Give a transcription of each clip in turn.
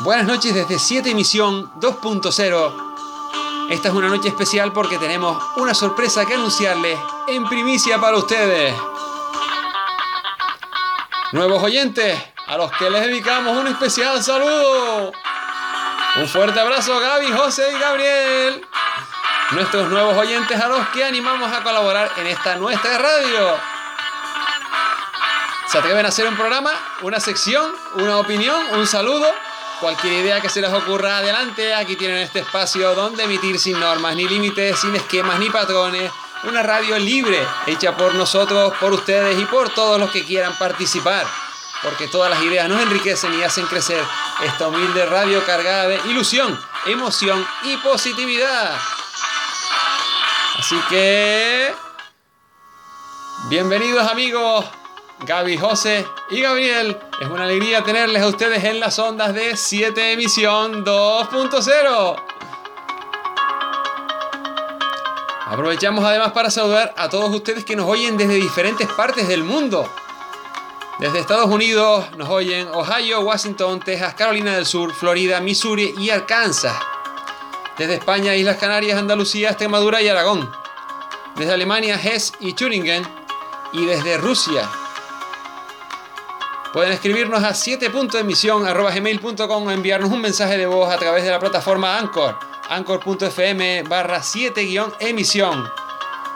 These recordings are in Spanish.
Buenas noches desde 7 emisión 2.0. Esta es una noche especial porque tenemos una sorpresa que anunciarles en primicia para ustedes. Nuevos oyentes, a los que les dedicamos un especial saludo. Un fuerte abrazo Gaby, José y Gabriel. Nuestros nuevos oyentes a los que animamos a colaborar en esta nuestra radio. ¿Se atreven a hacer un programa, una sección, una opinión, un saludo? Cualquier idea que se les ocurra adelante, aquí tienen este espacio donde emitir sin normas ni límites, sin esquemas ni patrones. Una radio libre, hecha por nosotros, por ustedes y por todos los que quieran participar. Porque todas las ideas nos enriquecen y hacen crecer esta humilde radio cargada de ilusión, emoción y positividad. Así que... Bienvenidos amigos Gaby, José y Gabriel. Es una alegría tenerles a ustedes en las ondas de 7 emisión 2.0. Aprovechamos además para saludar a todos ustedes que nos oyen desde diferentes partes del mundo. Desde Estados Unidos nos oyen Ohio, Washington, Texas, Carolina del Sur, Florida, Missouri y Arkansas. Desde España, Islas Canarias, Andalucía, Extremadura y Aragón. Desde Alemania, Hesse y Thüringen. Y desde Rusia, Pueden escribirnos a 7.emisión.gmail.com o enviarnos un mensaje de voz a través de la plataforma Anchor, anchor.fm barra 7-emisión.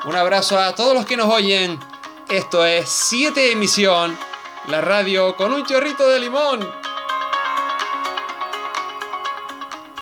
Un abrazo a todos los que nos oyen. Esto es 7 Emisión, la radio con un chorrito de limón.